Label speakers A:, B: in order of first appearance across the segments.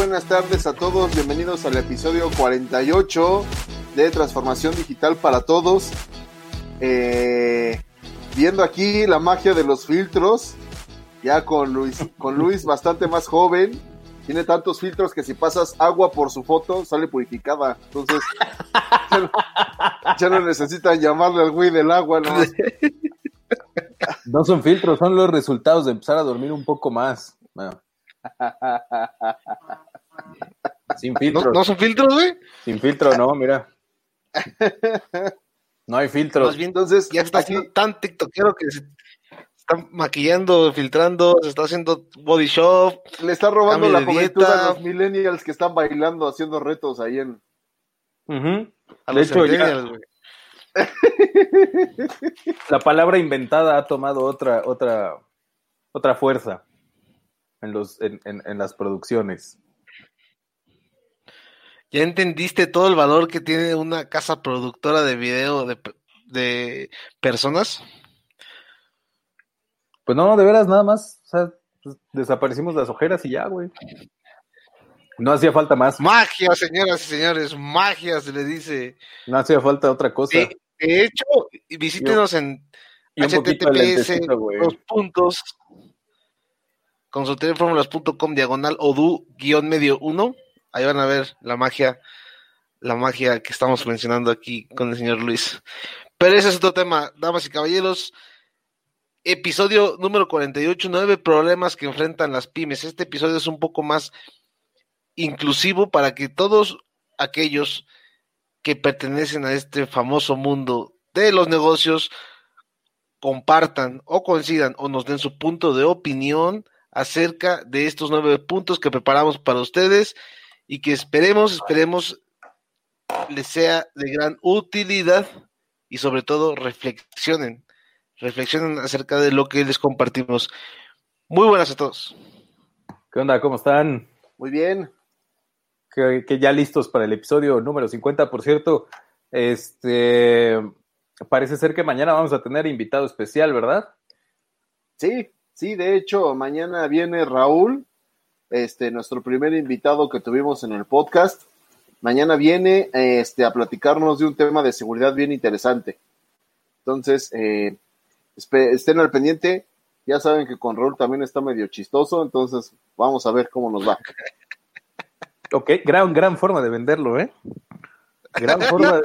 A: Buenas tardes a todos, bienvenidos al episodio 48 de Transformación Digital para Todos. Eh, viendo aquí la magia de los filtros, ya con Luis, con Luis bastante más joven, tiene tantos filtros que si pasas agua por su foto sale purificada. Entonces, ya no, ya no necesitan llamarle al güey del agua, ¿no?
B: No son filtros, son los resultados de empezar a dormir un poco más. Bueno. Sin filtro.
C: ¿No, ¿No son filtros, güey?
B: Sin filtro, no, mira. No hay filtros.
C: Más bien, entonces, ya está
A: aquí-
C: haciendo tan tiktokero que se está maquillando, filtrando, se está haciendo body shop.
A: Le está robando la juventud
C: dieta.
A: a los millennials que están bailando, haciendo retos ahí en...
B: Ujú.
C: A
B: De
C: los
B: hecho, ya
C: güey.
B: la palabra inventada ha tomado otra, otra, otra fuerza en, los, en, en- en las producciones.
C: ¿Ya entendiste todo el valor que tiene una casa productora de video de, de personas?
B: Pues no, de veras, nada más. O sea, pues, desaparecimos las ojeras y ya, güey. No hacía falta más.
C: Magia, señoras y señores, magia se le dice.
B: No hacía falta otra cosa.
C: De, de hecho, visítenos en https los puntos consultorformulas.com diagonal odu guion medio uno ahí van a ver la magia la magia que estamos mencionando aquí con el señor Luis. Pero ese es otro tema damas y caballeros. Episodio número 48 nueve problemas que enfrentan las pymes. Este episodio es un poco más inclusivo para que todos aquellos que pertenecen a este famoso mundo de los negocios compartan o coincidan o nos den su punto de opinión acerca de estos nueve puntos que preparamos para ustedes y que esperemos, esperemos les sea de gran utilidad y sobre todo reflexionen, reflexionen acerca de lo que les compartimos. Muy buenas a todos.
B: ¿Qué onda? ¿Cómo están?
A: Muy bien,
B: que, que ya listos para el episodio número 50. Por cierto, este parece ser que mañana vamos a tener invitado especial, ¿verdad?
A: Sí, sí, de hecho, mañana viene Raúl, este, nuestro primer invitado que tuvimos en el podcast. Mañana viene este, a platicarnos de un tema de seguridad bien interesante. Entonces, eh, estén al pendiente. Ya saben que con Raúl también está medio chistoso, entonces vamos a ver cómo nos va.
B: Ok, gran, gran forma de venderlo, ¿eh? Gran forma,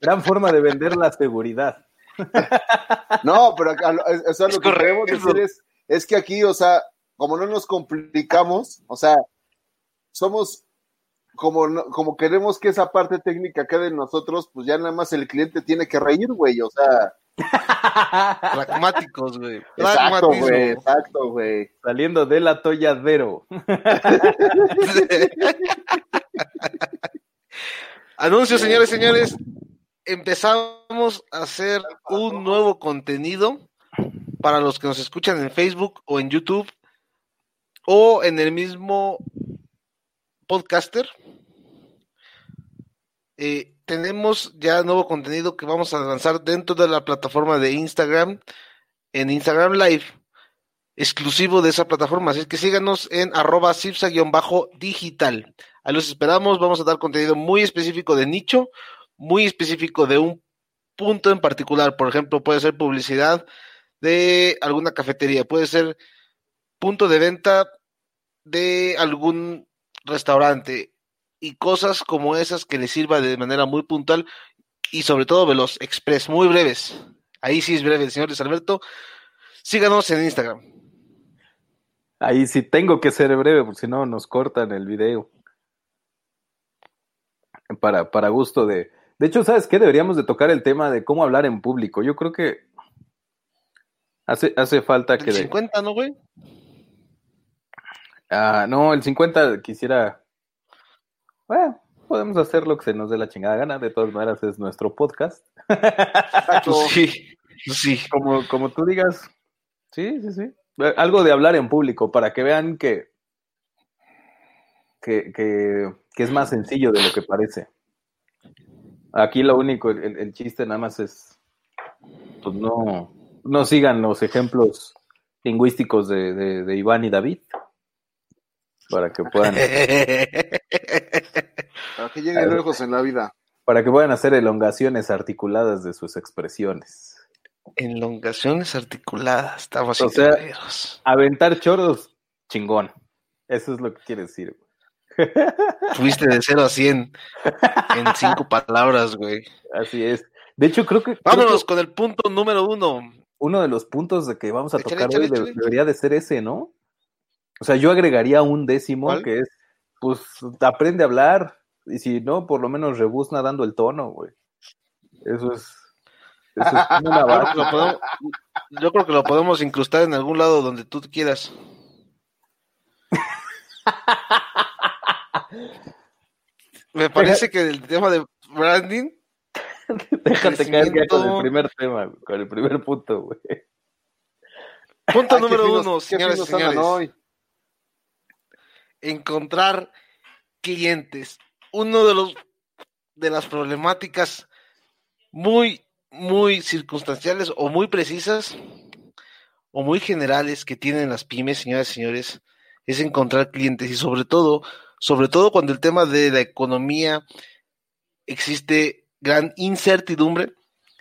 B: gran forma de vender la seguridad.
A: No, pero acá, o sea,
C: Es
A: lo que queremos
C: correcto.
A: decir es, es que aquí, o sea, como no nos complicamos, o sea, somos como, no- como queremos que esa parte técnica quede en nosotros, pues ya nada más el cliente tiene que reír, güey, o sea,
C: Pragmáticos, güey.
A: exacto, güey, exacto, güey.
B: Saliendo del atolladero.
C: Anuncios, señores, señores. Empezamos a hacer un nuevo contenido para los que nos escuchan en Facebook o en YouTube o en el mismo podcaster. Eh, tenemos ya nuevo contenido que vamos a lanzar dentro de la plataforma de Instagram, en Instagram Live, exclusivo de esa plataforma. Así que síganos en arroba cipsa-digital. Ahí los esperamos. Vamos a dar contenido muy específico de nicho, muy específico de un punto en particular. Por ejemplo, puede ser publicidad de alguna cafetería, puede ser punto de venta de algún restaurante y cosas como esas que le sirva de manera muy puntual y sobre todo veloz, express, muy breves. Ahí sí es breve, señor Luis Alberto. Síganos en Instagram.
B: Ahí sí tengo que ser breve, porque si no nos cortan el video. Para, para gusto de... De hecho, ¿sabes qué? Deberíamos de tocar el tema de cómo hablar en público. Yo creo que hace, hace falta que...
C: El 50, ¿no, güey?
B: Ah, no, el 50 quisiera... Bueno, podemos hacer lo que se nos dé la chingada gana. De todas maneras, es nuestro podcast.
C: sí, sí.
B: Como, como tú digas. Sí, sí, sí. Algo de hablar en público para que vean que, que, que, que es más sencillo de lo que parece. Aquí lo único, el, el chiste nada más es, pues no, no sigan los ejemplos lingüísticos de, de, de Iván y David para que puedan
A: para que lleguen lejos en la vida
B: para que puedan hacer elongaciones articuladas de sus expresiones
C: elongaciones articuladas estamos
B: o sea, aventar choros chingón eso es lo que quiere decir
C: Fuiste de 0 a 100 en cinco palabras, güey.
B: Así es. De hecho, creo que.
C: Vámonos
B: creo que
C: con el punto número uno.
B: Uno de los puntos de que vamos a
C: Échale,
B: tocar
C: échale,
B: hoy
C: échale.
B: debería de ser ese, ¿no? O sea, yo agregaría un décimo
C: ¿Cuál?
B: que es, pues, aprende a hablar. Y si no, por lo menos rebuzna dando el tono, güey. Eso es. Eso es una
C: Yo creo,
B: base.
C: que lo podemos, yo creo que lo podemos incrustar en algún lado donde tú quieras. Me parece que el tema de branding,
B: Déjate caer ya con el primer tema, con el primer punto, güey.
C: punto
A: Ay,
C: número uno, señores y señores. Encontrar clientes. Uno de los de las problemáticas muy, muy circunstanciales o muy precisas o muy generales que tienen las pymes, señoras y señores, es encontrar clientes y sobre todo, sobre todo cuando el tema de la economía existe gran incertidumbre,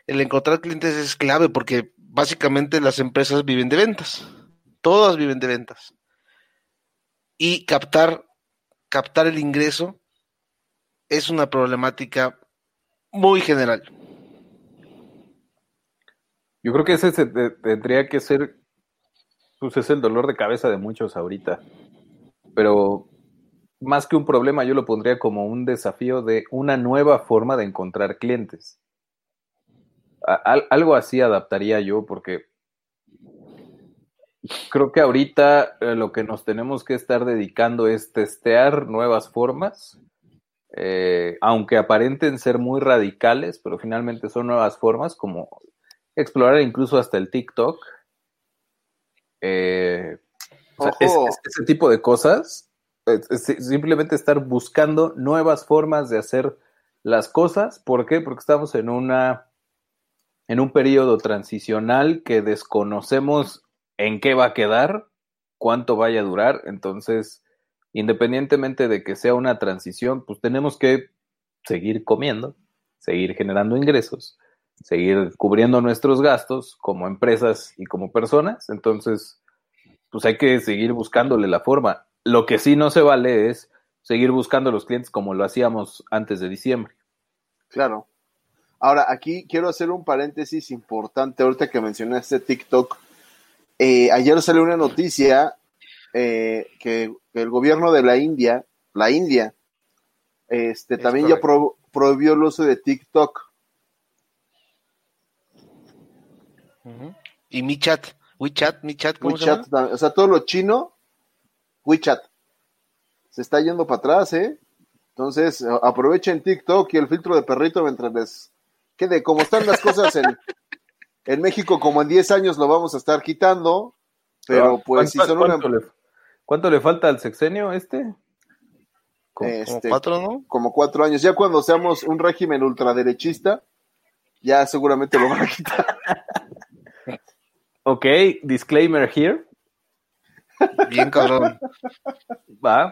C: el encontrar clientes es clave porque básicamente las empresas viven de ventas. Todas viven de ventas y captar, captar el ingreso es una problemática muy general.
B: Yo creo que ese se- te- tendría que ser, pues es el dolor de cabeza de muchos ahorita. Pero más que un problema, yo lo pondría como un desafío de una nueva forma de encontrar clientes. Algo así adaptaría yo, porque creo que ahorita eh, lo que nos tenemos que estar dedicando es testear nuevas formas, eh, aunque aparenten ser muy radicales, pero finalmente son nuevas formas, como explorar incluso hasta el TikTok. Eh, o sea, es-
A: Ojo.
B: es- ese tipo de cosas, es simplemente estar buscando nuevas formas de hacer las cosas. ¿Por qué? Porque estamos en una en un periodo transicional que desconocemos en qué va a quedar, cuánto vaya a durar. Entonces, independientemente de que sea una transición, pues tenemos que seguir comiendo, seguir generando ingresos, seguir cubriendo nuestros gastos como empresas y como personas. Entonces, pues hay que seguir buscándole la forma. Lo que sí no se vale es seguir buscando los clientes como lo hacíamos antes de diciembre.
A: Claro. Ahora, aquí quiero hacer un paréntesis importante. Ahorita que mencionaste TikTok, eh, ayer salió una noticia eh, que, que el gobierno de la India, la India, este,
C: Es
A: también ya pro- prohibió el uso de TikTok.
C: Y mi chat, WeChat, mi chat, ¿cómo se
A: WeChat,
C: llama?
A: tam- o sea, todo lo chino, WeChat. Se está yendo para atrás, ¿eh? Entonces, aprovechen TikTok y el filtro de perrito mientras les quede. Como están las cosas en, en México, como en 10 años lo vamos a estar quitando, pero pues si
B: ¿Cuánto,
A: son una,
B: cuánto le, cuánto le falta al sexenio este?
C: Como
A: este,
C: cuatro, ¿no?
A: como cuatro años, ya cuando seamos un régimen ultraderechista, ya seguramente lo van a quitar.
B: Ok, disclaimer here.
C: Bien cabrón.
B: Va.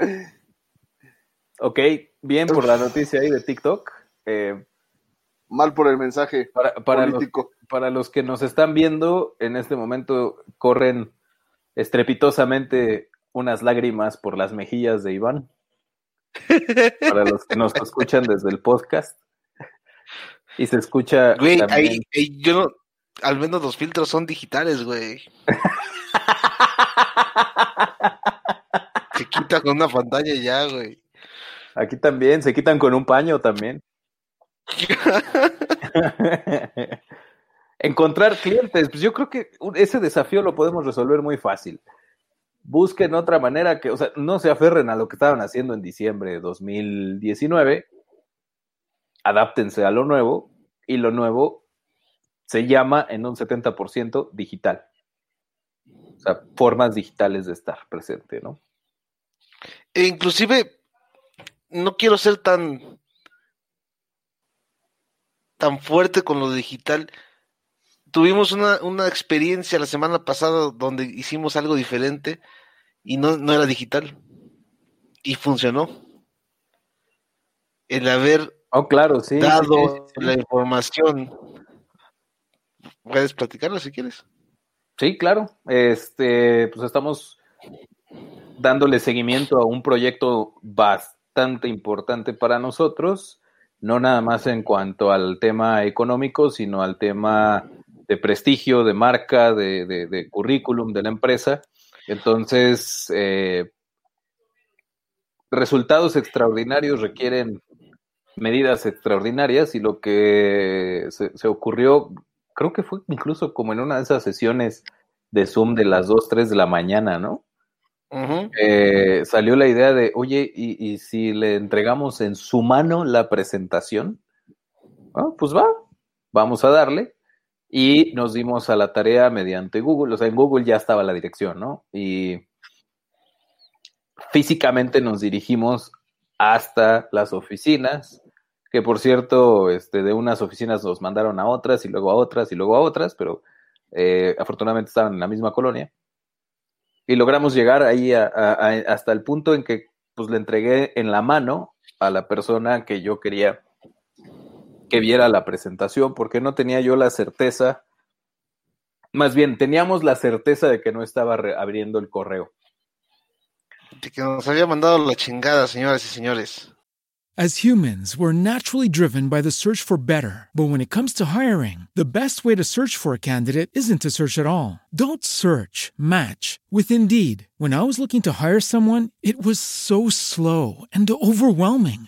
B: Ok, bien por la noticia ahí de TikTok. Eh,
A: Mal por el mensaje
B: Para, para, los,
A: político.
B: Para los que nos están viendo, en este momento corren estrepitosamente unas lágrimas por las mejillas de Iván. Para los que nos escuchan desde el podcast. Y se escucha
C: Güey, ahí, ahí yo no, al menos los filtros son digitales, güey. Se quita con una pantalla ya, güey.
B: Aquí también, se quitan con un paño también. Encontrar clientes, pues yo creo que ese desafío lo podemos resolver muy fácil. Busquen otra manera que, o sea, no se aferren a lo que estaban haciendo en diciembre de 2019, adáptense a lo nuevo y lo nuevo se llama en un 70% digital. O sea, formas digitales de estar presente, ¿no?
C: E inclusive, no quiero ser tan tan fuerte con lo digital. Tuvimos una, una experiencia la semana pasada donde hicimos algo diferente y no, no era digital. Y funcionó. El haber
B: Oh, claro, sí.
C: dado
B: sí, sí.
C: la información. Puedes platicarlo si quieres.
B: Sí, claro. Este, pues estamos dándole seguimiento a un proyecto bastante importante para nosotros, no nada más en cuanto al tema económico, sino al tema de prestigio, de marca, de, de- de currículum de la empresa. Entonces, eh, resultados extraordinarios requieren medidas extraordinarias y lo que se, se ocurrió, creo que fue incluso como en una de esas sesiones de Zoom de las 2, 3 de la mañana, ¿no? Eh, salió la idea de, oye, ¿y, y si le entregamos en su mano la presentación? Ah, pues va, vamos a darle. Y nos dimos a la tarea mediante Google, o sea, en Google ya estaba la dirección, ¿no? Y físicamente nos dirigimos hasta las oficinas, que por cierto, este, de unas oficinas nos mandaron a otras y luego a otras y luego a otras, pero eh, afortunadamente estaban en la misma colonia. Y logramos llegar ahí hasta el punto en que pues le entregué en la mano a la persona que yo quería que viera la presentación, porque no tenía yo la certeza, más bien teníamos la certeza de que no estaba abriendo el correo.
C: De que nos había mandado la chingada, señoras y señores.
D: As humans, we're naturally driven by the search for better. But when it comes to hiring, the best way to search for a candidate isn't to search at all. Don't search, match with Indeed. When I was looking to hire someone, it was so slow and overwhelming.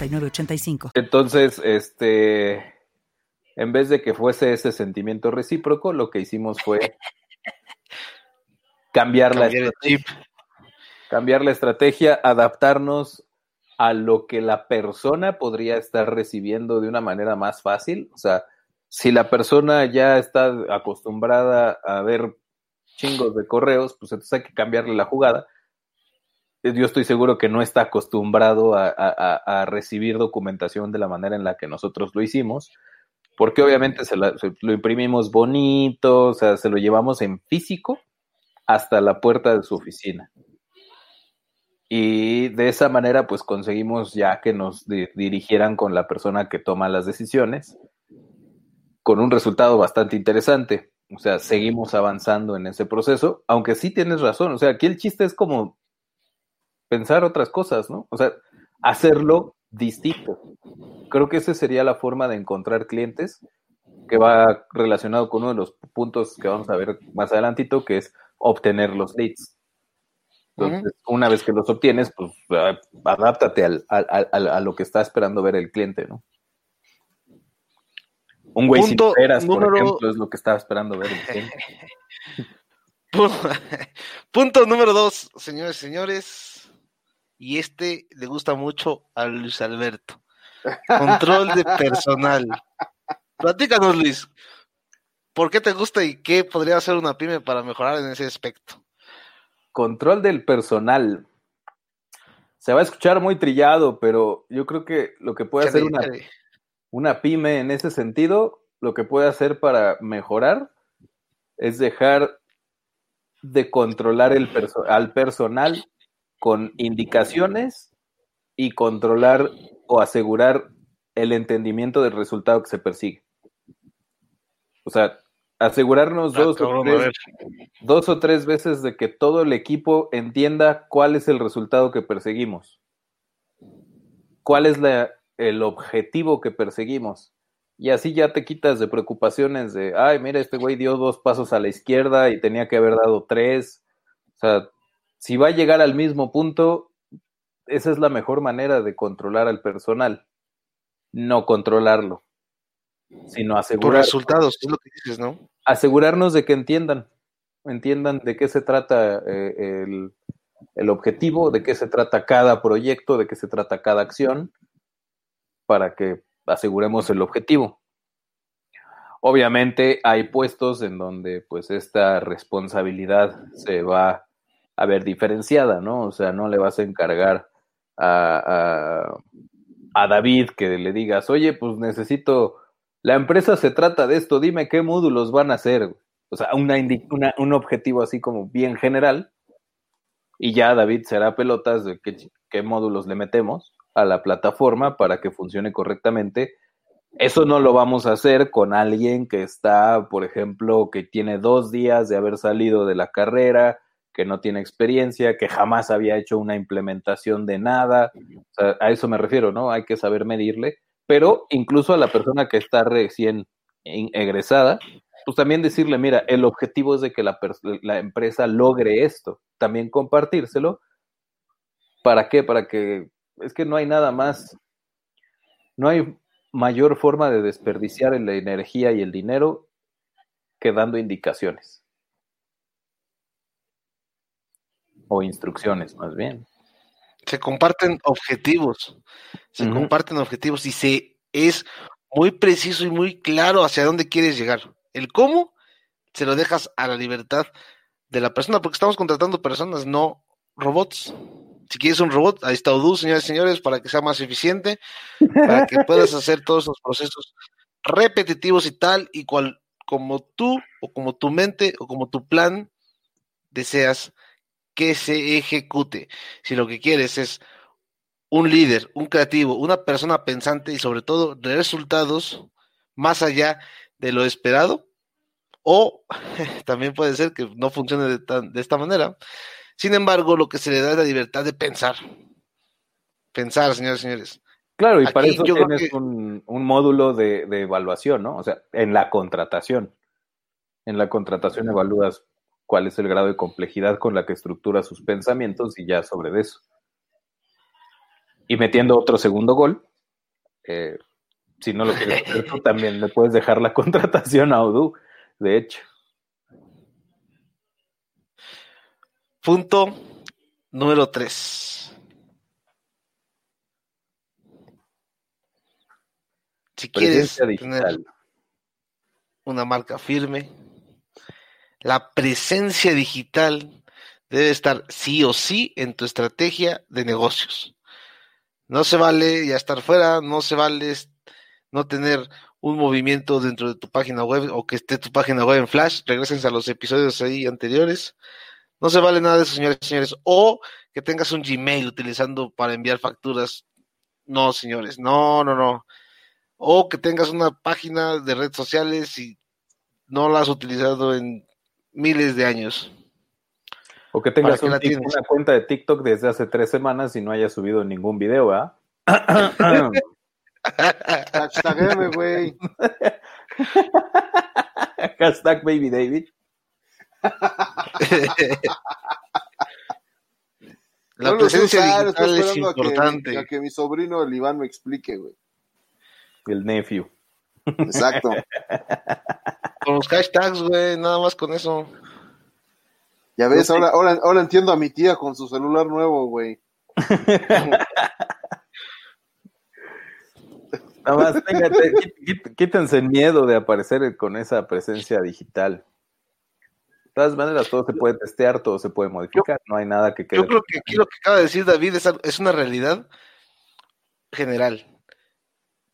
E: 906985.
B: Entonces, este, en vez de que fuese ese sentimiento recíproco, lo que hicimos fue cambiar, la
C: Cambiar
B: estrategia,
C: chip.
B: cambiar la estrategia, adaptarnos a lo que la persona podría estar recibiendo de una manera más fácil. O sea, si la persona ya está acostumbrada a ver chingos de correos, pues entonces hay que cambiarle la jugada. Yo estoy seguro que no está acostumbrado a, a- a- recibir documentación de la manera en la que nosotros lo hicimos, porque obviamente se, lo imprimimos bonito, o sea, se lo llevamos en físico hasta la puerta de su oficina. Y de esa manera, pues conseguimos ya que nos di- dirigieran con la persona que toma las decisiones, con un resultado bastante interesante. O sea, seguimos avanzando en ese proceso, aunque sí tienes razón. O sea, aquí el chiste es como pensar otras cosas, ¿no? O sea, hacerlo distinto. Creo que esa sería la forma de encontrar clientes que va relacionado con uno de los puntos que vamos a ver más adelantito, que es obtener los leads. Entonces, una vez que los obtienes, pues adáptate al, a lo que está esperando ver el cliente, ¿no? Un güey sin peras, por ejemplo, es lo que estaba esperando ver el cliente.
C: punto número dos, señores y señores. Y este le gusta mucho a Luis Alberto. Control de personal. Platícanos, Luis. ¿Por qué te gusta y qué podría hacer una pyme para mejorar en ese aspecto?
B: Control del personal. Se va a escuchar muy trillado, pero yo creo que lo que puede hacer una, una pyme en ese sentido, lo que puede hacer para mejorar es dejar de controlar el al personal con indicaciones y controlar o asegurar el entendimiento del resultado que se persigue. O sea, asegurarnos ah, dos, o tres, dos o tres veces de que todo el equipo entienda cuál es el resultado que perseguimos. ¿Cuál es el objetivo que perseguimos? Y así ya te quitas de preocupaciones de, ay, mira, este güey dio dos pasos a la izquierda y tenía que haber dado tres. O sea, si va a llegar al mismo punto, esa es la mejor manera de controlar al personal, no controlarlo sino asegurar.
C: resultados, es lo que dices, ¿no?
B: Asegurarnos de que entiendan, entiendan de qué se trata eh, el, objetivo, de qué se trata cada proyecto, de qué se trata cada acción, para que aseguremos el objetivo. Obviamente hay puestos en donde pues esta responsabilidad se va a ver diferenciada, ¿no? O sea, no le vas a encargar a, a David que le digas, oye, pues necesito la empresa se trata de esto, dime qué módulos van a hacer. O sea, una, un objetivo así como bien general. Y ya David será pelotas de qué, qué módulos le metemos a la plataforma para que funcione correctamente. Eso no lo vamos a hacer con alguien que está, por ejemplo, que tiene dos días de haber salido de la carrera, que no tiene experiencia, que jamás había hecho una implementación de nada. A eso me refiero, ¿no? Hay que saber medirle pero incluso a la persona que está recién egresada, pues también decirle, mira, el objetivo es de que la, la empresa logre esto, también compartírselo. ¿Para qué? Para que es que no hay nada más, no hay mayor forma de desperdiciar la energía y el dinero que dando indicaciones. O instrucciones, más bien
C: se comparten objetivos, se comparten objetivos y se es muy preciso y muy claro hacia dónde quieres llegar. El cómo se lo dejas a la libertad de la persona, porque estamos contratando personas, no robots. Si quieres un robot, ahí está Odoo, señores y señores, para que sea más eficiente, para que puedas hacer todos los procesos repetitivos y tal, y cual como tú, o como tu mente, o como tu plan deseas que se ejecute. Si lo que quieres es un líder, un creativo, una persona pensante y sobre todo resultados más allá de lo esperado, o también puede ser que no funcione de, esta manera. Sin embargo, lo que se le da es la libertad de pensar. Pensar, señores y señores.
B: Claro, y para eso tienes un, un, módulo de, de, evaluación, ¿no? O sea, en la contratación. En la contratación evalúas cuál es el grado de complejidad con la que estructura sus pensamientos y ya sobre eso. Y metiendo otro segundo gol, eh, si no lo quieres hacer tú, también le puedes dejar la contratación a Odoo, de hecho.
C: Punto número 3. Si quieres tener una marca firme, la presencia digital debe estar sí o sí en tu estrategia de negocios. No se vale ya estar fuera, no se vale no tener un movimiento dentro de tu página web o que esté tu página web en flash. Regresen a los episodios ahí anteriores. No se vale nada de eso, señores y señores. O que tengas un Gmail utilizando para enviar facturas. No, señores. No, no, no. o que tengas una página de redes sociales y no la has utilizado en miles de años.
B: O que tengas una cuenta de TikTok desde hace tres semanas y no hayas subido ningún video, ¿ah?
A: Hashtag güey.
B: Hashtag Baby David.
C: La presencia digital es importante.
A: A que, mi sobrino el Iván me explique, güey.
B: El nephew.
A: Exacto.
C: Con los hashtags, güey, nada más con eso.
A: Ya ves, ahora, ahora, ahora entiendo a mi tía con su celular nuevo, güey.
B: Nada más, quítense el miedo de aparecer con esa presencia digital. De todas maneras, todo se puede testear, todo se puede modificar, no hay nada que
C: quede. Yo creo que aquí lo que acaba de decir David es, es una realidad general.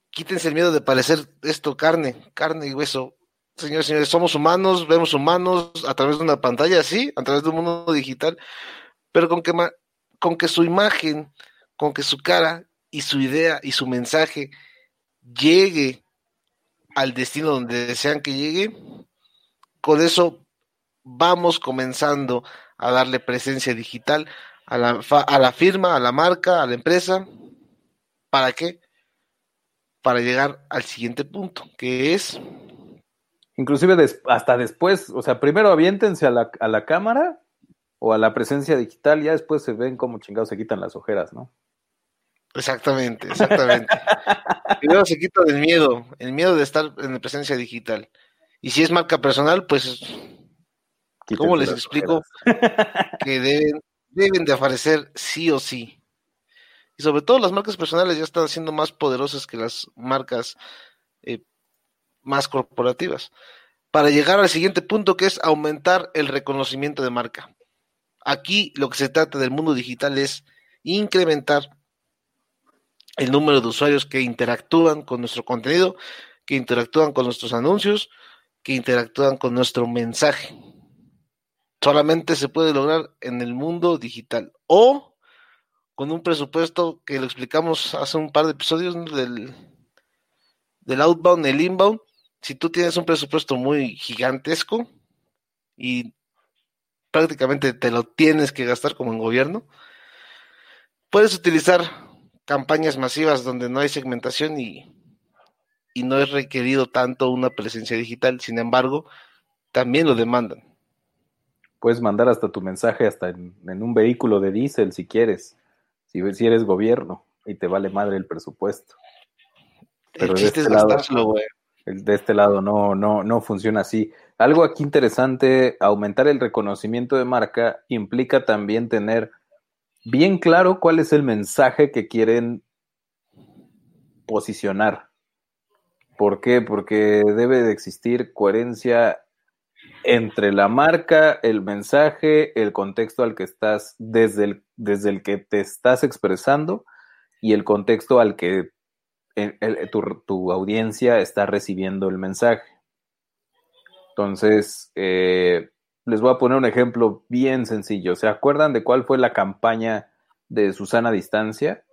C: Quítense el miedo de parecer esto carne, carne y hueso. Señores, señores, somos humanos, vemos humanos a través de una pantalla, sí, a través de un mundo digital, pero con que, con que su imagen, con que su cara y su idea y su mensaje llegue al destino donde desean que llegue, con eso vamos comenzando a darle presencia digital a la, a la firma, a la marca, a la empresa. ¿Para qué? Para llegar al siguiente punto, que es...
B: Inclusive hasta después, o sea, primero aviéntense a la, a la cámara o a la presencia digital, ya después se ven cómo chingados se quitan las ojeras, ¿no?
C: Exactamente, exactamente. Primero se quita el miedo, el miedo de estar en la presencia digital. Y si es marca personal, pues, ¿cómo les explico? que deben, deben de aparecer sí o sí. Y sobre todo las marcas personales ya están siendo más poderosas que las marcas eh, más corporativas. Para llegar al siguiente punto que es aumentar el reconocimiento de marca. Aquí lo que se trata del mundo digital es incrementar el número de usuarios que interactúan con nuestro contenido, que interactúan con nuestros anuncios, que interactúan con nuestro mensaje. Solamente se puede lograr en el mundo digital o con un presupuesto que lo explicamos hace un par de episodios del, del outbound, el inbound. Si tú tienes un presupuesto muy gigantesco y prácticamente te lo tienes que gastar como en gobierno, puedes utilizar campañas masivas donde no hay segmentación y, y no es requerido tanto una presencia digital, sin embargo, también lo demandan.
B: Puedes mandar hasta tu mensaje hasta en, un vehículo de diésel si quieres, si, si, eres gobierno y te vale madre el presupuesto. Pero de este, lado, de este lado no, no, no funciona así. Algo aquí interesante, aumentar el reconocimiento de marca implica también tener bien claro cuál es el mensaje que quieren posicionar. ¿Por qué? Porque debe de existir coherencia entre la marca, el mensaje, el contexto al que estás, desde el, desde el que te estás expresando y el contexto al que tu, audiencia está recibiendo el mensaje. Entonces, eh, les voy a poner un ejemplo bien sencillo. ¿Se acuerdan de cuál fue la campaña de Susana Distancia?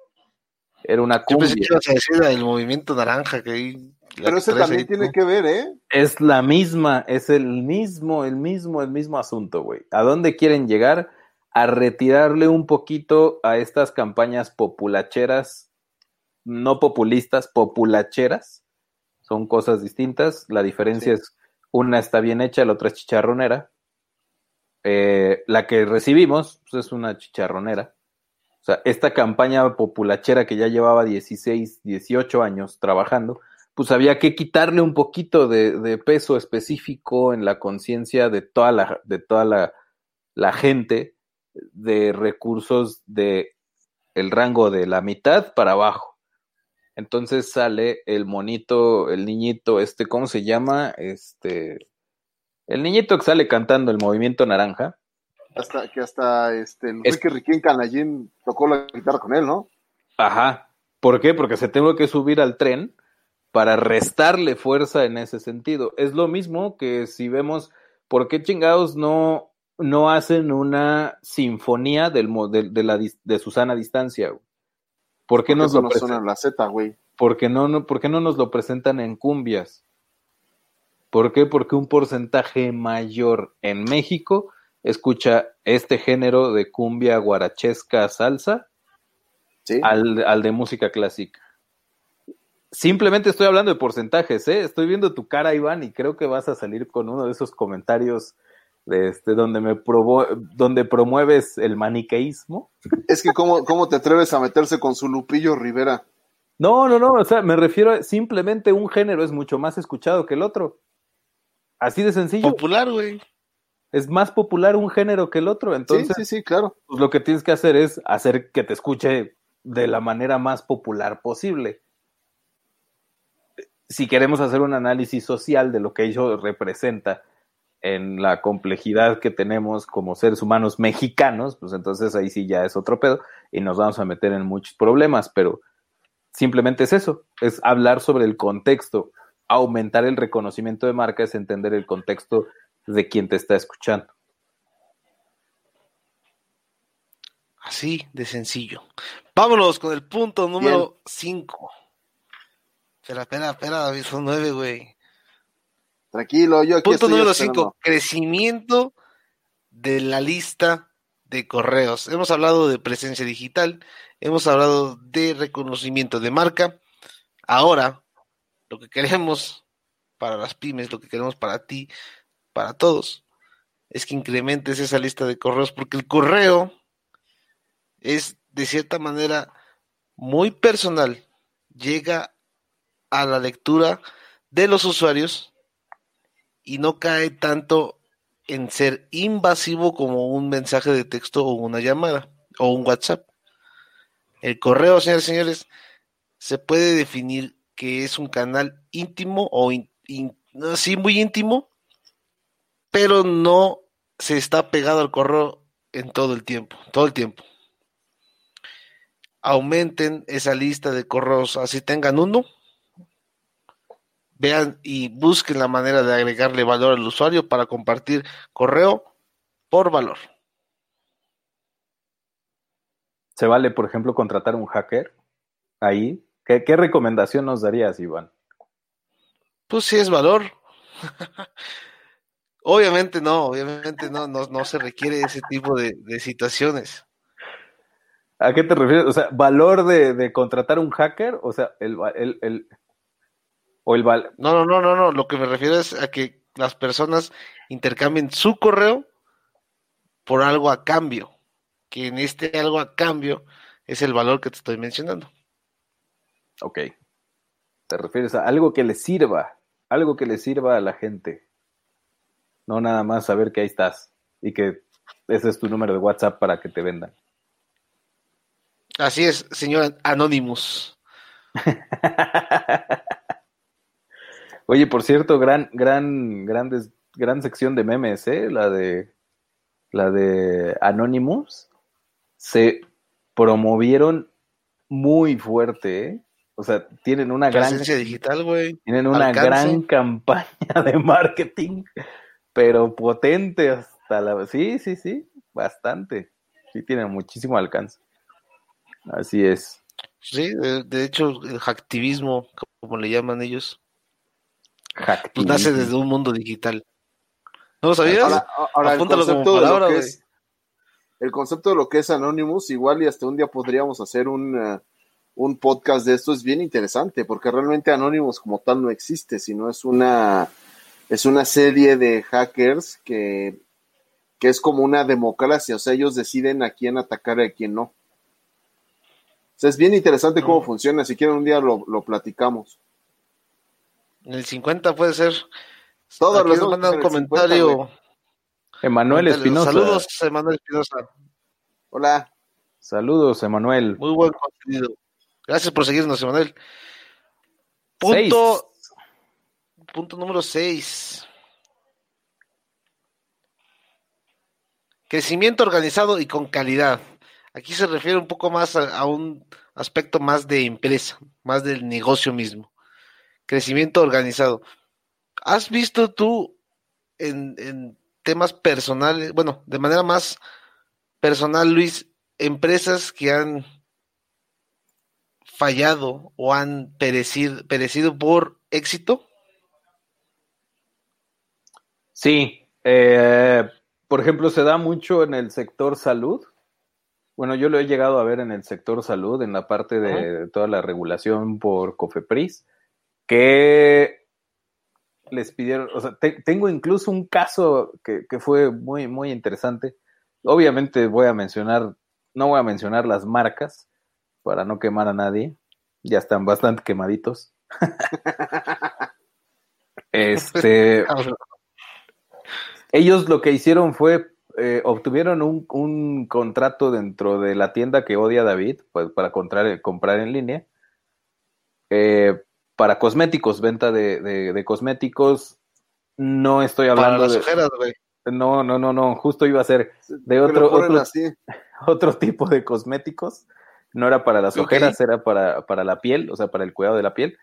B: Era una
C: cumbia. Yo pensé que el movimiento naranja que
A: Pero ese también tiene que ver, ¿eh?
B: Es la misma, es el mismo, el mismo, el mismo asunto, güey. ¿A dónde quieren llegar? A retirarle un poquito a estas campañas populacheras, no populistas, populacheras. Son cosas distintas. La diferencia es una está bien hecha, la otra es chicharronera. Eh, la que recibimos pues, es una chicharronera. O sea, esta campaña populachera que ya llevaba 16, 18 años trabajando, pues había que quitarle un poquito de, peso específico en la conciencia de toda la, de toda la, la, gente de recursos de el rango de la mitad para abajo. Entonces sale el monito, el niñito, este, ¿cómo se llama? Este, el niñito que sale cantando el movimiento naranja.
A: Hasta que hasta este Enrique Riquín Canallín tocó la guitarra con él, ¿no?
B: Ajá. ¿Por qué? Porque se tengo que subir al tren para restarle fuerza en ese sentido. Es lo mismo que si vemos por qué chingados no, no hacen una sinfonía del, de, de, la, de Susana Distancia. ¿Por qué
A: nos lo no suena la Z, güey?
B: porque no, no, ¿por qué no nos lo presentan en cumbias? ¿Por qué? Porque un porcentaje mayor en México escucha este género de cumbia guarachesca salsa
A: ¿Sí?
B: al, al de música clásica. Simplemente estoy hablando de porcentajes, ¿eh? Estoy viendo tu cara, Iván, y creo que vas a salir con uno de esos comentarios de este, donde me provo donde promueves el maniqueísmo.
A: Es que cómo, cómo te atreves a meterse con su Lupillo Rivera.
B: No, no, no, o sea, me refiero a simplemente un género es mucho más escuchado que el otro. Así de sencillo.
C: Popular, güey.
B: Es más popular un género que el otro, entonces
A: sí, sí, sí, claro.
B: pues, lo que tienes que hacer es hacer que te escuche de la manera más popular posible. Si queremos hacer un análisis social de lo que ello representa en la complejidad que tenemos como seres humanos mexicanos, pues entonces ahí sí ya es otro pedo y nos vamos a meter en muchos problemas, pero simplemente es eso, es hablar sobre el contexto, aumentar el reconocimiento de marca es entender el contexto de quien te está escuchando.
C: Así de sencillo. Vámonos con el punto número 5. Espera, espera, espera, David, son nueve, güey.
A: Tranquilo, yo aquí
C: Punto
A: estoy
C: número
A: esperando.
C: 5. Crecimiento de la lista de correos. Hemos hablado de presencia digital, hemos hablado de reconocimiento de marca. Ahora, lo que queremos para las pymes, lo que queremos para ti, para todos, es que incrementes esa lista de correos, porque el correo es de cierta manera muy personal, llega a la lectura de los usuarios y no cae tanto en ser invasivo como un mensaje de texto o una llamada o un WhatsApp. El correo, señores y señores, se puede definir que es un canal íntimo o in- sí muy íntimo, pero no se está pegado al correo en todo el tiempo, todo el tiempo. Aumenten esa lista de correos, así tengan uno, vean y busquen la manera de agregarle valor al usuario para compartir correo por valor.
B: ¿Se vale, por ejemplo, contratar un hacker ahí? ¿Qué, qué recomendación nos darías, Iván?
C: Pues sí es valor. obviamente no, obviamente no, no, no se requiere ese tipo de, de situaciones.
B: ¿A qué te refieres? O sea, ¿valor de, de contratar un hacker? O sea, el, el, el- o el val
C: No, no, no, no, no. Lo que me refiero es a que las personas intercambien su correo por algo a cambio. Que en este algo a cambio es el valor que te estoy mencionando.
B: Ok. Te refieres a algo que le sirva, algo que le sirva a la gente. No nada más saber que ahí estás y que ese es tu número de WhatsApp para que te vendan.
C: Así es, señor Anonymous.
B: Oye, por cierto, gran, gran, grandes, gran sección de memes, ¿eh? La de, la de Anonymous. Se promovieron muy fuerte, ¿eh? O sea, tienen una gran,
C: Presencia digital, güey.
B: tienen una
C: alcance.
B: gran campaña de marketing, pero potente hasta la, sí, sí, sí, bastante. Sí, tienen muchísimo alcance. Así es.
C: Sí, de, de hecho, el hacktivismo, como le llaman ellos, pues nace desde un mundo digital. ¿No lo sabías?
A: Ahora, ahora el
C: Apúntalo como
A: concepto de lo que
C: güey.
A: es el concepto de lo que es Anonymous, igual y hasta un día podríamos hacer un, eh, un podcast de esto, es bien interesante, porque realmente Anonymous como tal no existe, sino es una es una serie de hackers que, que es como una democracia, o sea, ellos deciden a quién atacar y a quién no. O sea, es bien interesante cómo
C: Mm.
A: funciona, si quieren un día lo, lo platicamos.
C: En el 50 puede ser.
A: Todos
C: Aquí
A: los
C: nos
A: dos
C: manda un
A: en el 50,
C: comentario.
B: Emanuel. Espinosa.
C: Saludos, Emanuel Espinosa.
A: Hola.
B: Saludos, Emanuel.
C: Muy buen contenido. Gracias por seguirnos, Emanuel. Punto, punto número 6. Crecimiento organizado y con calidad. Aquí se refiere un poco más a, a un aspecto más de empresa, más del negocio mismo. Crecimiento organizado. ¿Has visto tú en, en temas personales, bueno, de manera más personal, Luis, empresas que han fallado o han perecido, perecido por éxito?
B: Sí, eh, por ejemplo, se da mucho en el sector salud. Bueno, yo lo he llegado a ver en el sector salud, en la parte de toda la regulación por COFEPRIS, que les pidieron, o sea, tengo incluso un caso que, que, fue muy, muy interesante. Obviamente voy a mencionar, no voy a mencionar las marcas para no quemar a nadie, ya están bastante quemaditos. este, ellos lo que hicieron fue, eh, obtuvieron un, un, contrato dentro de la tienda que odia David, pues, para comprar, comprar en línea, eh, para cosméticos, venta de, de, cosméticos. No estoy hablando de... No, no, no, no, justo iba a ser de otro, otro, otro, tipo de cosméticos. No era para las ojeras, era para, para la piel, o sea, para el cuidado de la piel.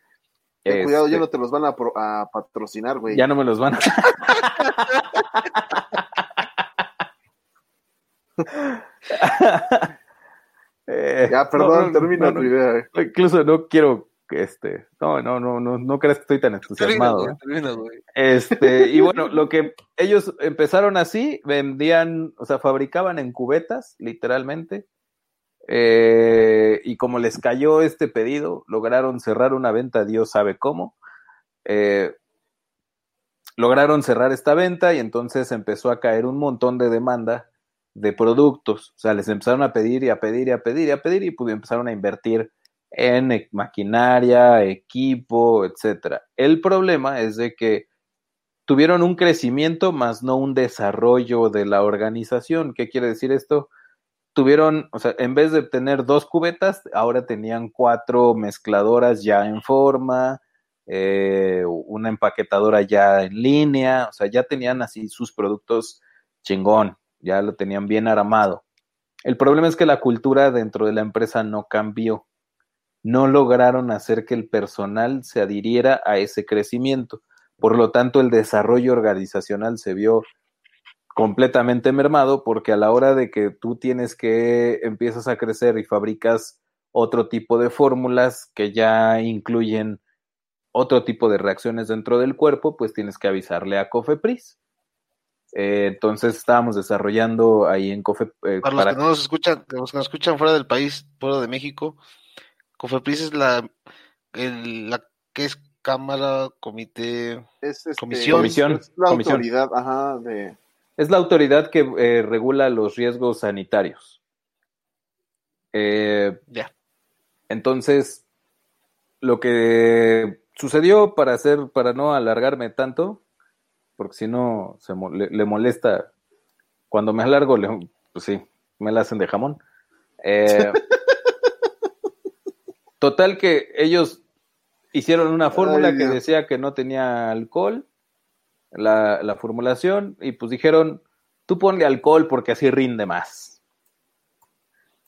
A: cuidado, ya este no te los van a, a patrocinar, güey.
B: Ya no me los van a.
A: Eh, ya, perdón, termina tu idea.
B: Incluso no quiero este, no, no, no, no, no creas que estoy tan entusiasmado. este, y bueno, lo que ellos empezaron así, vendían, o sea, fabricaban en cubetas, literalmente, eh, y como les cayó este pedido, lograron cerrar una venta, Dios sabe cómo. Eh, lograron cerrar esta venta y entonces empezó a caer un montón de demanda de productos. O sea, les empezaron a pedir y a pedir y a pedir y a pedir y pues, empezaron a invertir en e, maquinaria, equipo, etcétera. El problema es de que tuvieron un crecimiento más no un desarrollo de la organización. ¿Qué quiere decir esto? Tuvieron, o sea, en vez de tener dos cubetas, ahora tenían cuatro mezcladoras ya en forma, eh, una empaquetadora ya en línea, o sea, ya tenían así sus productos chingón, ya lo tenían bien armado. El problema es que la cultura dentro de la empresa no cambió. No lograron hacer que el personal se adhiriera a ese crecimiento. Por lo tanto, el desarrollo organizacional se vio completamente mermado porque a la hora de que tú tienes que empiezas a crecer y fabricas otro tipo de fórmulas que ya incluyen otro tipo de reacciones dentro del cuerpo, pues tienes que avisarle a Cofepris. Eh, entonces estábamos desarrollando ahí en Cofepris.
C: Eh, para, los que no nos escuchan, los que nos escuchan fuera del país, fuera de México, Cofepris es la, la que es Cámara, Comité,
A: es este,
B: Comisión.
A: Es la autoridad, ajá, de...
B: Es la autoridad que eh, regula los riesgos sanitarios.
C: ya.
B: Entonces, lo que sucedió para hacer, para no alargarme tanto, porque si no se le, molesta cuando me alargo, le, pues sí, me la hacen de jamón. Eh, total que ellos hicieron una fórmula que decía que no tenía alcohol, la, la, formulación, y pues dijeron, tú ponle alcohol porque así rinde más.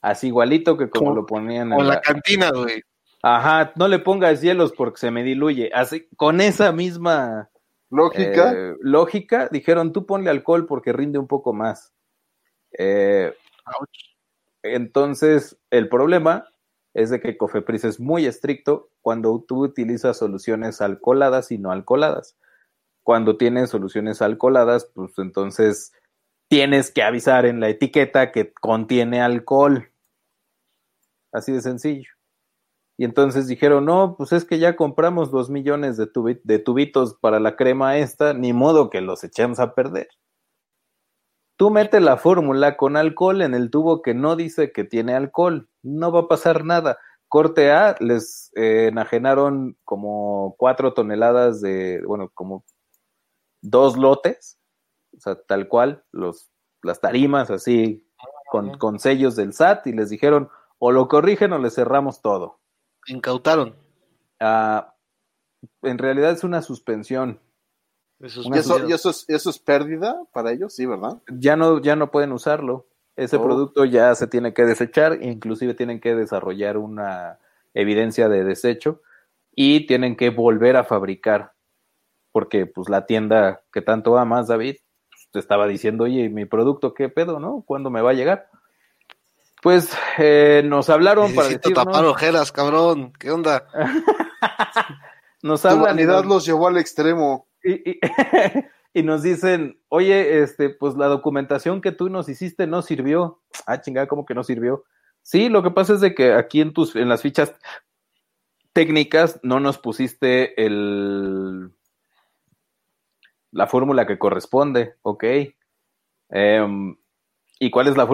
B: Así igualito que como, lo ponían
C: en la, la cantina, güey.
B: Ajá, no le pongas hielos porque se me diluye. Así, con esa misma
A: lógica,
B: eh, lógica dijeron tú ponle alcohol porque rinde un poco más. Eh, entonces, el problema es de que Cofepris es muy estricto cuando tú utilizas soluciones alcoholadas y no alcoholadas. Cuando tienes soluciones alcoholadas, pues entonces tienes que avisar en la etiqueta que contiene alcohol. Así de sencillo. Y entonces dijeron, no, pues es que ya compramos dos millones de, de tubitos para la crema esta, ni modo que los echemos a perder. Tú metes la fórmula con alcohol en el tubo que no dice que tiene alcohol, no va a pasar nada. Corte A, les eh, enajenaron como cuatro toneladas de, bueno, como dos lotes, o sea, tal cual, los, las tarimas así, con, con sellos del SAT, y les dijeron, o lo corrigen o le cerramos todo
C: incautaron?
B: Ah, en realidad es una suspensión.
A: Eso ¿Y, eso, es, pérdida para ellos? Sí, ¿verdad?
B: Ya no, ya no pueden usarlo. Ese oh. producto ya se tiene que desechar, inclusive tienen que desarrollar una evidencia de desecho y tienen que volver a fabricar. Porque pues la tienda que tanto amas, David, te estaba diciendo, oye, mi producto, ¿qué pedo, no? ¿Cuándo me va a llegar? Pues eh, nos hablaron para decirnos...
C: tapar ojeras, cabrón. ¿Qué onda?
B: nos
A: Tu vanidad los llevó al extremo.
B: y, y- y nos dicen, oye, este, pues la documentación que tú nos hiciste no sirvió. Ah, chingada, ¿cómo que no sirvió? Sí, lo que pasa es de que aquí en tus, en las fichas técnicas no nos pusiste el la fórmula que corresponde, ok. Em, ¿Y cuál es la fórmula?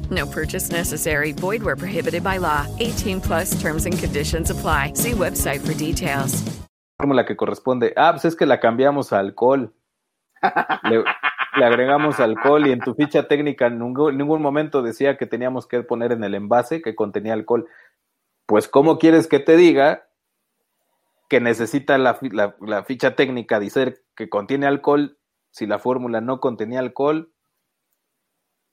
F: No purchase necessary. Void where prohibited by law. 18 plus terms and conditions apply. See website for details.
B: fórmula que corresponde? Ah, pues es que la cambiamos a alcohol. Le, agregamos alcohol y en tu ficha técnica en ningún, momento decía que teníamos que poner en el envase que contenía alcohol. Pues, ¿cómo quieres que te diga que necesita la, la- la ficha técnica decir que contiene alcohol si la fórmula no contenía alcohol?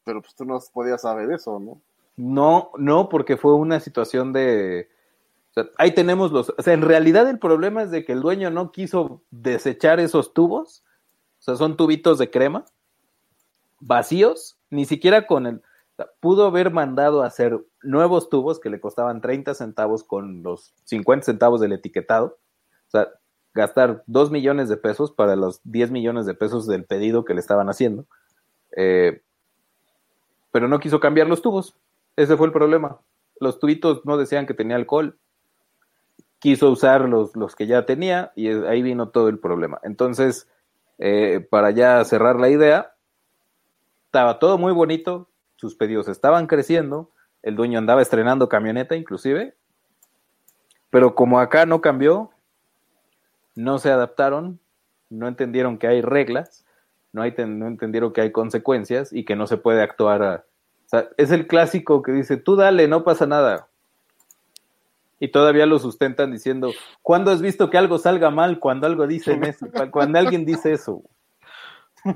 A: Pero pues tú no podías saber eso, ¿no?
B: No, no, porque fue una situación de. ahí tenemos los. O sea, en realidad el problema es de que el dueño no quiso desechar esos tubos. O sea, son tubitos de crema vacíos, ni siquiera con el. pudo haber mandado a hacer nuevos tubos que le costaban 30 centavos con los 50 centavos del etiquetado. O sea, gastar 2 millones de pesos para los 10 millones de pesos del pedido que le estaban haciendo. Eh, pero no quiso cambiar los tubos. Ese fue el problema. Los tubitos no decían que tenía alcohol. Quiso usar los, los que ya tenía y ahí vino todo el problema. Entonces, eh, para ya cerrar la idea, estaba todo muy bonito, sus pedidos estaban creciendo, el dueño andaba estrenando camioneta inclusive, pero como acá no cambió, no se adaptaron, no entendieron que hay reglas, no, hay, no entendieron que hay consecuencias y que no se puede actuar es el clásico que dice, tú dale, no pasa nada. Y todavía lo sustentan diciendo, ¿cuándo has visto que algo salga mal cuando algo dicen eso? Cu- Cuando alguien dice eso.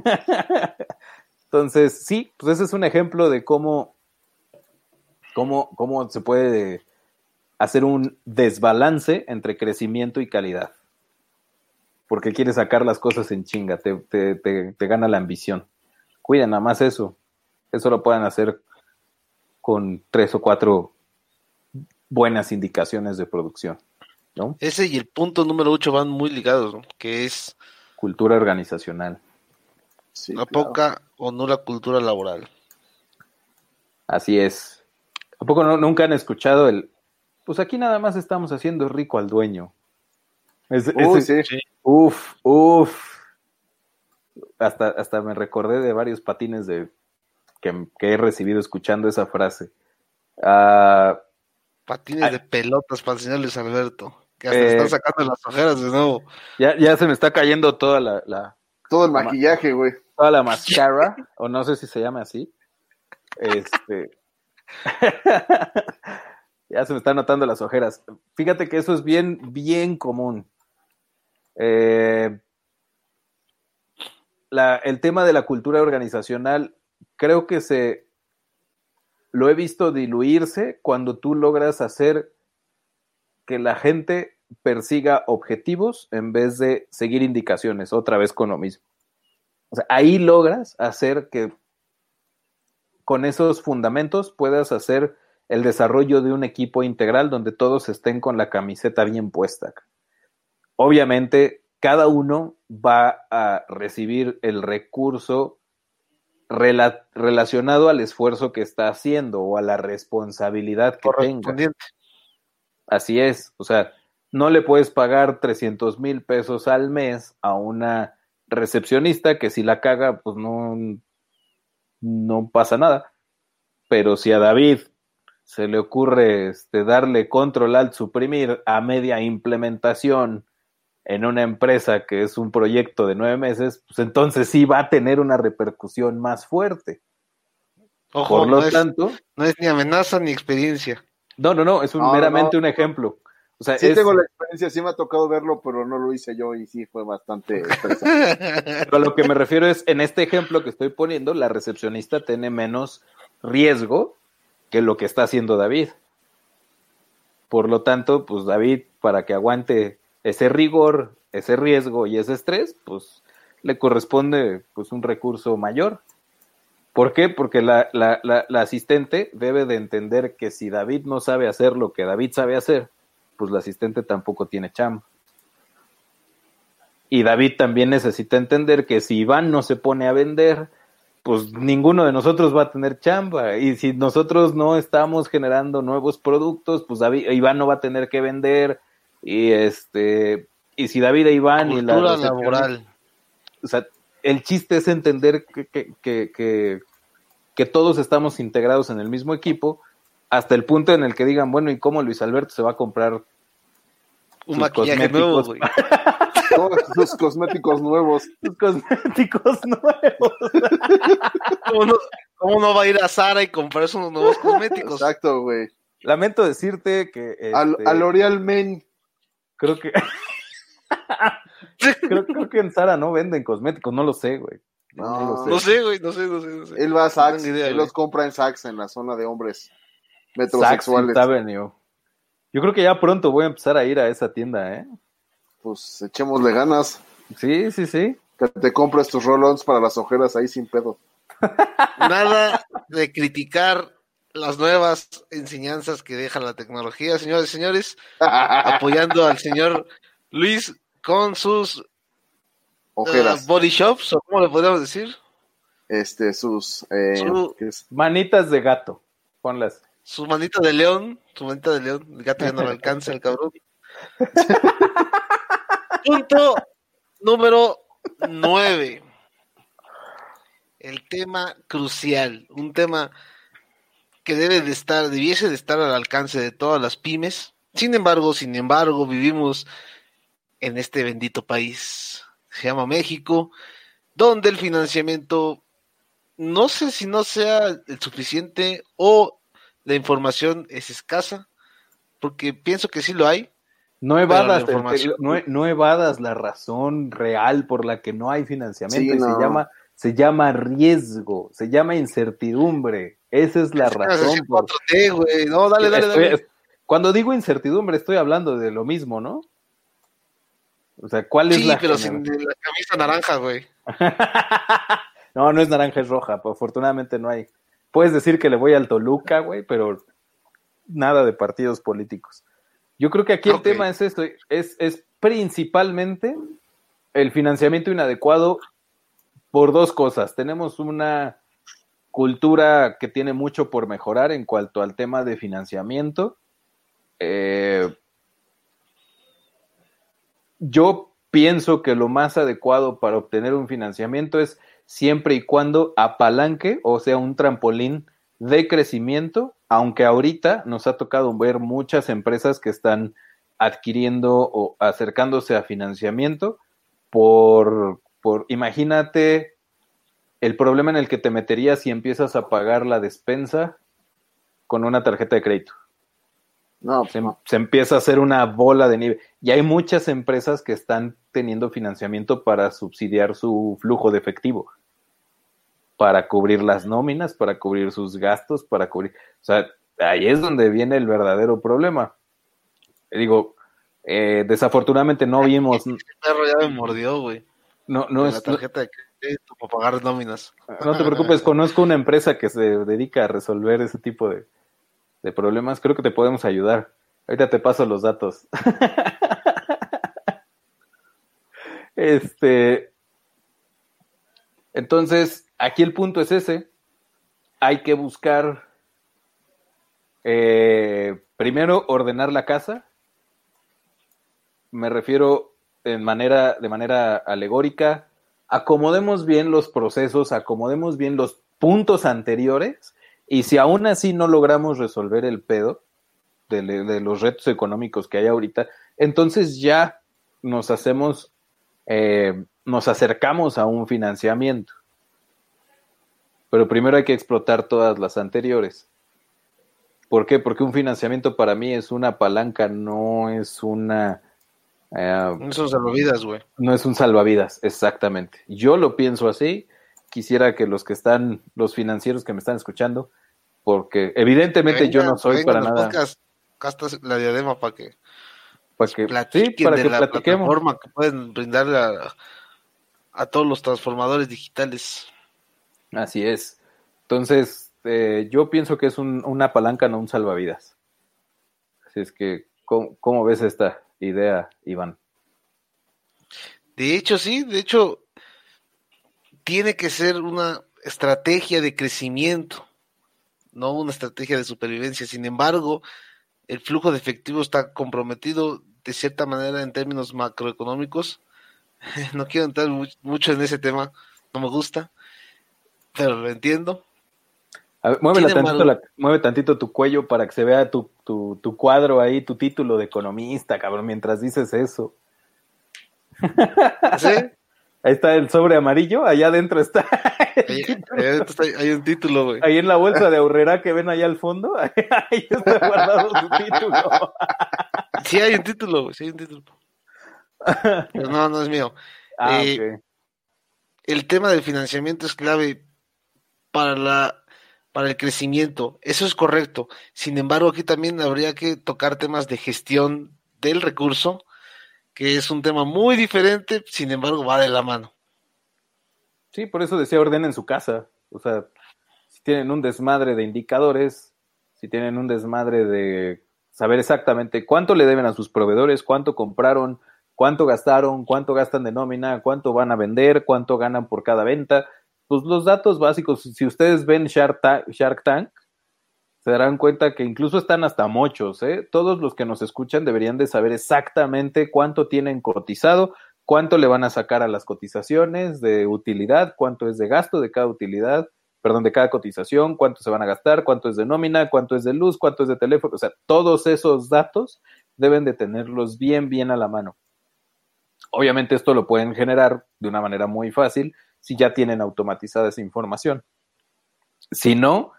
B: Entonces, sí, pues ese es un ejemplo de cómo, cómo, cómo se puede hacer un desbalance entre crecimiento y calidad. Porque quiere sacar las cosas en chinga, te, te, te, te gana la ambición. Cuida nada más eso. Eso lo pueden hacer con tres o cuatro buenas indicaciones de producción, ¿no?
C: Ese y el punto número 8 van muy ligados, ¿no? Que es
B: Cultura organizacional.
A: Sí,
C: la
A: claro.
C: poca o nula cultura laboral.
B: Así es. ¿A poco no, nunca han escuchado el... Pues aquí nada más estamos haciendo rico al dueño. Es- ese-
A: sí.
B: Uf, uf. Hasta, hasta me recordé de varios patines de que, que he recibido escuchando esa frase. Ah,
C: Patines
B: Ay.
C: de pelotas para el señor Luis Alberto. Que hasta
B: Eh.
C: están sacando las ojeras de nuevo.
B: ya, ya se me está cayendo toda la, la-
A: Todo el maquillaje, güey.
B: toda la máscara, o no sé si se llama así. Este. ya se me están notando las ojeras. Fíjate que eso es bien, bien común. Eh, el tema de la cultura organizacional, creo que se lo he visto diluirse cuando tú logras hacer que la gente persiga objetivos en vez de seguir indicaciones, otra vez con lo mismo. O sea, ahí logras hacer que con esos fundamentos puedas hacer el desarrollo de un equipo integral donde todos estén con la camiseta bien puesta. Obviamente, cada uno va a recibir el recurso relacionado al esfuerzo que está haciendo o a la responsabilidad que tenga. Así es, o sea, no le puedes pagar 300 mil pesos al mes a una recepcionista que si la caga, pues no, no pasa nada. Pero si a David se le ocurre este, darle control al suprimir a media implementación en una empresa que es un proyecto de nueve meses, pues entonces sí va a tener una repercusión más fuerte.
C: Ojo, Por lo tanto, no es ni amenaza ni experiencia.
B: No, no, no, es un, meramente un ejemplo. O sea,
A: sí tengo la experiencia, sí me ha tocado verlo, pero no lo hice yo y sí fue bastante
B: a lo que me refiero es, en este ejemplo que estoy poniendo, la recepcionista tiene menos riesgo que lo que está haciendo David. Por lo tanto, pues David, para que aguante ese rigor, ese riesgo y ese estrés, pues le corresponde pues un recurso mayor. ¿Por qué? Porque la, la, la, asistente debe de entender que si David no sabe hacer lo que David sabe hacer, pues la asistente tampoco tiene chamba. Y David también necesita entender que si Iván no se pone a vender, pues ninguno de nosotros va a tener chamba. Y si nosotros no estamos generando nuevos productos, pues David, Iván no va a tener que vender, y este, y si David e Iván y la
C: laboral.
B: O sea, el chiste es entender que, que, que, que, todos estamos integrados en el mismo equipo, hasta el punto en el que digan, bueno, ¿y cómo Luis Alberto se va a comprar
C: un maquillaje nuevo, güey?
A: sus cosméticos nuevos.
B: Sus cosméticos nuevos.
C: ¿Cómo no, ¿Cómo no va a ir a Sara y comprar unos nuevos cosméticos?
A: Exacto, güey.
B: Lamento decirte que.
A: Este, a, L'Oreal Men.
B: Creo que. creo, que en Sara no venden cosméticos, no lo sé, güey.
C: No, no, sé. güey, no sé, no sé, no sé.
A: Él va a Saks, él los compra en Saks, en la zona de hombres metrosexuales.
B: Yo creo que ya pronto voy a empezar a ir a esa tienda, ¿eh?
A: Pues echémosle ganas.
B: Sí, sí, sí.
A: Que te compres tus roll-ons para las ojeras ahí sin pedo.
C: Nada de criticar las nuevas enseñanzas que deja la tecnología, señores y señores, apoyando al señor Luis con sus
A: ojeras.
C: Uh, body shops, o cómo le podríamos decir.
A: Este, sus eh,
B: manitas de gato, ponlas.
C: Su manita de león, su manita de león, el gato ya no le alcanza el cabrón. Punto número nueve. El tema crucial, un tema que debe de estar, debiese de estar al alcance de todas las pymes. Sin embargo, sin embargo, vivimos en este bendito país, se llama México, donde el financiamiento, no sé si no sea el suficiente o la información es escasa, porque pienso que sí lo hay.
B: No evadas, no, evadas la razón real por la que no hay financiamiento y se llama se llama riesgo, se llama incertidumbre. Esa es la razón.
C: No, dale, dale, dale.
B: Cuando digo incertidumbre, estoy hablando de lo mismo, ¿no? O sea, ¿cuál es la.
C: Sí, pero sin la camisa naranja, güey.
B: no, no es naranja, es roja. Pues, afortunadamente no hay. Puedes decir que le voy al Toluca, güey, pero nada de partidos políticos. Yo creo que aquí el tema es esto: es, es principalmente el financiamiento inadecuado por dos cosas. Tenemos una cultura que tiene mucho por mejorar en cuanto al tema de financiamiento. Eh, yo pienso que lo más adecuado para obtener un financiamiento es siempre y cuando apalanque, o sea, un trampolín de crecimiento, aunque ahorita nos ha tocado ver muchas empresas que están adquiriendo o acercándose a financiamiento por por, imagínate el problema en el que te meterías si empiezas a pagar la despensa con una tarjeta de crédito. No, se, se, empieza a hacer una bola de nieve. Y hay muchas empresas que están teniendo financiamiento para subsidiar su flujo de efectivo, para cubrir las nóminas, para cubrir sus gastos, para cubrir... O sea, ahí es donde viene el verdadero problema. Digo, Eh, desafortunadamente no vimos,
C: El perro ya me mordió, güey.
B: No, no es,
C: la tarjeta de crédito para pagar nóminas.
B: no te preocupes, conozco una empresa que se dedica a resolver ese tipo de, de problemas. Creo que te podemos ayudar. Ahorita te paso los datos. este. Entonces, aquí el punto es ese. Hay que buscar. eh, primero, ordenar la casa. Me refiero en manera, de manera alegórica. Acomodemos bien los procesos, acomodemos bien los puntos anteriores. Y si aún así no logramos resolver el pedo de, de los retos económicos que hay ahorita, entonces ya nos hacemos, eh, nos acercamos a un financiamiento. Pero primero hay que explotar todas las anteriores. ¿Por qué? Porque un financiamiento para mí es una palanca, no es una... eh,
C: Eso se lo olvidas, güey.
B: no es un salvavidas, exactamente. Yo lo pienso así. Quisiera que los que están, los financieros que me están escuchando, porque evidentemente yo no soy para nada.
C: Gastas la diadema para que
B: Para que, sí, para
C: de
B: que
C: la
B: platiquemos.
C: plataforma que pueden brindarle a, a todos los transformadores digitales.
B: Así es. Entonces, eh, yo pienso que es un- una palanca, no un salvavidas. Así es que, ¿cómo, cómo ves esta idea, Iván?
C: De hecho, sí, de hecho, tiene que ser una estrategia de crecimiento, no una estrategia de supervivencia. Sin embargo, el flujo de efectivo está comprometido de cierta manera en términos macroeconómicos. No quiero entrar mu- mucho en ese tema, no me gusta, pero lo entiendo.
B: A ver, muévela tantito la- mueve tantito tu cuello para que se vea tu, tu, tu cuadro ahí, tu título de economista, cabrón, mientras dices eso.
C: ¿Sí?
B: Ahí está el sobre amarillo, allá adentro está.
C: Ahí, está- hay un título, güey.
B: Ahí en la bolsa de ahorrera que ven allá al fondo, ahí está guardado su título.
C: Sí hay un título, güey, sí hay un título. Pero no, no es mío.
B: Ah,
C: Eh, el tema del financiamiento es clave para la para el crecimiento. Eso es correcto. Sin embargo, aquí también habría que tocar temas de gestión del recurso, que es un tema muy diferente, sin embargo, va de la mano.
B: Sí, por eso decía ordenen su casa. O sea, si tienen un desmadre de indicadores, si tienen un desmadre de saber exactamente cuánto le deben a sus proveedores, cuánto compraron, cuánto gastaron, cuánto gastan de nómina, cuánto van a vender, cuánto ganan por cada venta, pues los datos básicos, si ustedes ven Shark, Ta- Shark Tank, se darán cuenta que incluso están hasta mochos, ¿eh? Todos los que nos escuchan deberían de saber exactamente cuánto tienen cotizado, cuánto le van a sacar a las cotizaciones de utilidad, cuánto es de gasto de cada utilidad, perdón, de cada cotización, cuánto se van a gastar, cuánto es de nómina, cuánto es de luz, cuánto es de teléfono, o sea, todos esos datos deben de tenerlos bien, bien a la mano. Obviamente esto lo pueden generar de una manera muy fácil si ya tienen automatizada esa información. Si no,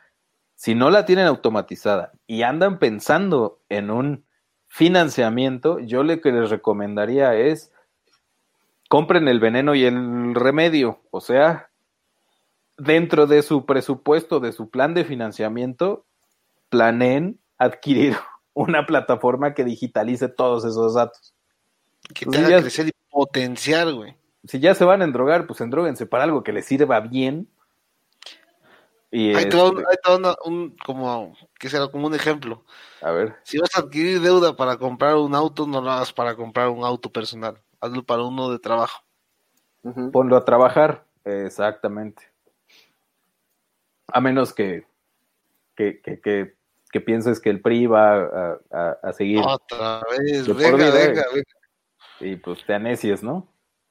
B: si no la tienen automatizada y andan pensando en un financiamiento, yo lo que les recomendaría es compren el veneno y el remedio, o sea, dentro de su presupuesto, de su plan de financiamiento, planeen adquirir una plataforma que digitalice todos esos datos.
C: Que te haga crecer y potenciar, güey.
B: Si ya se van a endrogar, pues endróguense para algo que les sirva bien. Y
C: un,
B: este,
C: ahí te va una- un- como, que será como un ejemplo.
B: a ver,
C: Si vas a adquirir deuda para comprar un auto, no lo hagas para comprar un auto personal. Hazlo para uno de trabajo.
B: Ponlo a trabajar. Exactamente. A menos que, que, que, que, que pienses que el PRI va a, a- a seguir
C: Otra vez, venga,
B: vida,
C: venga, venga.
B: y pues te anecies, ¿no?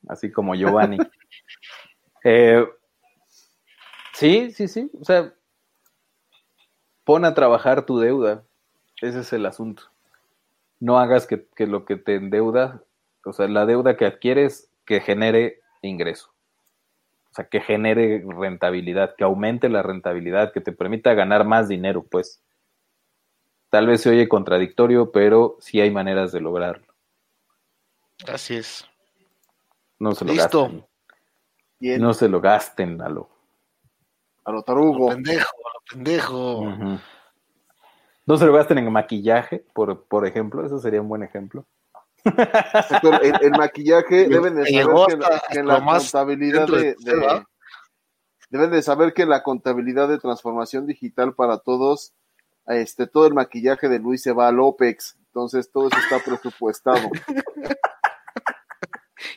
B: Así como Giovanni. Eh, sí, sí, sí. O sea, pon a trabajar tu deuda. Ese es el asunto. No hagas que, que lo que te endeuda, o sea, la deuda que adquieres, que genere ingreso. O sea, que genere rentabilidad, que aumente la rentabilidad, que te permita ganar más dinero, pues. Tal vez se oye contradictorio, pero sí hay maneras de lograrlo.
C: Así es.
B: No se lo
C: Listo.
B: gasten.
A: Bien,
B: No se lo gasten a lo.
A: a lo tarugo.
C: Pendejo, a lo pendejo.
B: No se lo gasten en maquillaje, por, por ejemplo. Eso sería un buen ejemplo.
A: El, el maquillaje deben de saber que, la
C: más
A: contabilidad de,
C: de-
A: de-
C: ¿verdad?
A: deben de saber que en la contabilidad de transformación digital para todos, este todo el maquillaje de Luis se va al OPEX, entonces todo eso está presupuestado.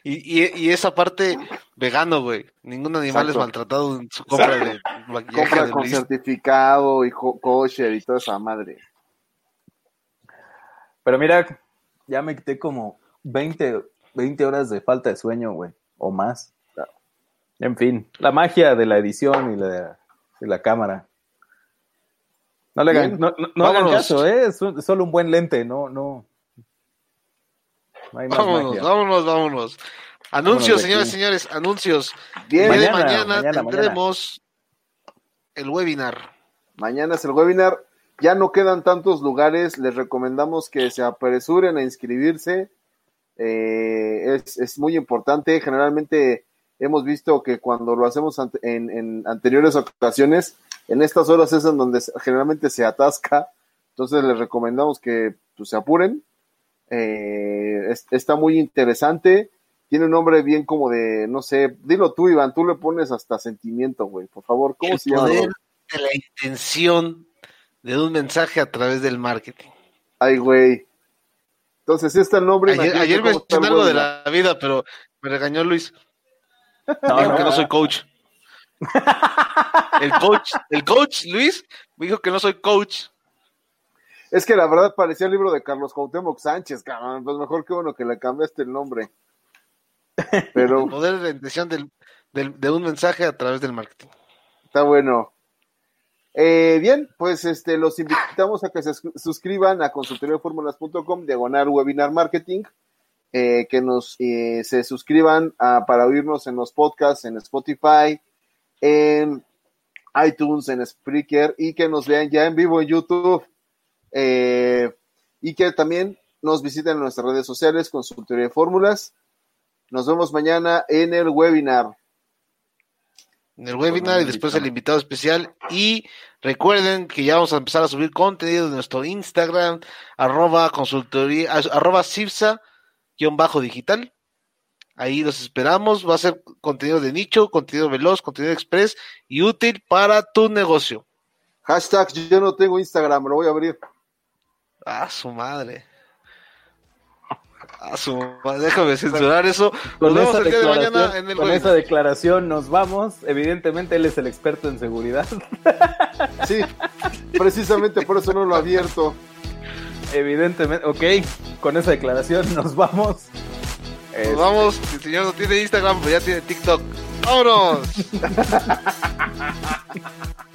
C: Y, y, y esa parte vegano, güey. Ningún animal es maltratado en su compra de maquillaje
A: Compra
C: de
A: con certificado y kosher y toda esa madre.
B: Pero mira, ya me quité como 20, 20 horas de falta de sueño, güey, o más. En fin, la magia de la edición y la, y la cámara. No le hagan, no, no- no hagan caso, ¿eh? es, un- es solo un buen lente, no, no. No hay más
C: Vámonos,
B: magia.
C: vámonos, vámonos. Anuncios,
B: Vámonos
C: señores, señores, anuncios.
A: Bien,
B: Mañana,
C: mañana,
B: mañana,
C: tendremos el webinar.
A: Mañana es el webinar. Ya no quedan tantos lugares. Les recomendamos que se apresuren a inscribirse. Eh, es, es muy importante. Generalmente hemos visto que cuando lo hacemos ante- en, en anteriores ocasiones, en estas horas es en donde generalmente se atasca. Entonces les recomendamos que pues, se apuren. Eh, es- está muy interesante. Tiene un nombre bien como de, no sé, dilo tú, Iván, tú le pones hasta sentimiento, güey. Por favor, ¿cómo
C: El
A: se llama?
C: poder de la intención de un mensaje a través del marketing.
A: Ay, güey. Entonces, el nombre.
C: Ayer,
A: está
C: mencioné algo de la vida, pero me regañó Luis.
B: No,
C: Dijo
B: no,
C: que no soy coach. El coach, el coach, Luis, me dijo que no soy coach.
A: Es que la verdad parecía el libro de Carlos Cuauhtémoc Sánchez, cabrón. Pues mejor que bueno que le cambiaste el nombre. Pero
C: El poder de intención del, del- de un mensaje a través del marketing.
A: está bueno. Eh, bien, pues este los invitamos a que se sus- suscriban a consultoriaformulas.com, diagonal webinar marketing, eh, que nos eh, se suscriban a- para oírnos en los podcasts, en Spotify, en iTunes, en Spreaker y que nos vean ya en vivo en YouTube. Eh, y que también nos visiten en nuestras redes sociales, Consultoría de Fórmulas. Nos vemos mañana en el webinar.
C: En el webinar y después el invitado especial. Y recuerden que ya vamos a empezar a subir contenido de nuestro Instagram, arroba consultoría, arroba cipsa, guion bajo digital. Ahí los esperamos. Va a ser contenido de nicho, contenido veloz, contenido express y útil para tu negocio.
A: Hashtag yo no tengo Instagram, lo voy a abrir.
C: Ah, su madre. Ah, su madre. Déjame censurar eso. Nos
B: Con,
C: vemos
B: esa
C: el día de mañana en el
B: con esa declaración nos vamos. Evidentemente él es el experto en seguridad.
A: Sí, precisamente por eso no lo abierto.
B: Evidentemente, ok. Con esa declaración nos vamos.
C: Nos
B: Es-
C: vamos. El señor no tiene Instagram, pero ya tiene TikTok. ¡Vámonos!